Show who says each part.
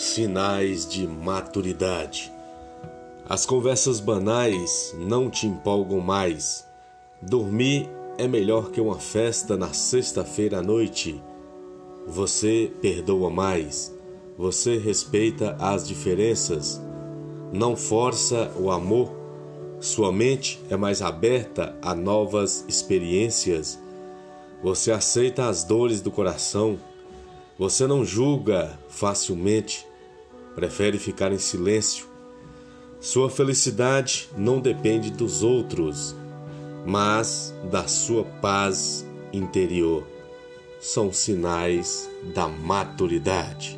Speaker 1: Sinais de maturidade. As conversas banais não te empolgam mais. Dormir é melhor que uma festa na sexta-feira à noite. Você perdoa mais. Você respeita as diferenças. Não força o amor. Sua mente é mais aberta a novas experiências. Você aceita as dores do coração. Você não julga facilmente. Prefere ficar em silêncio. Sua felicidade não depende dos outros, mas da sua paz interior. São sinais da maturidade.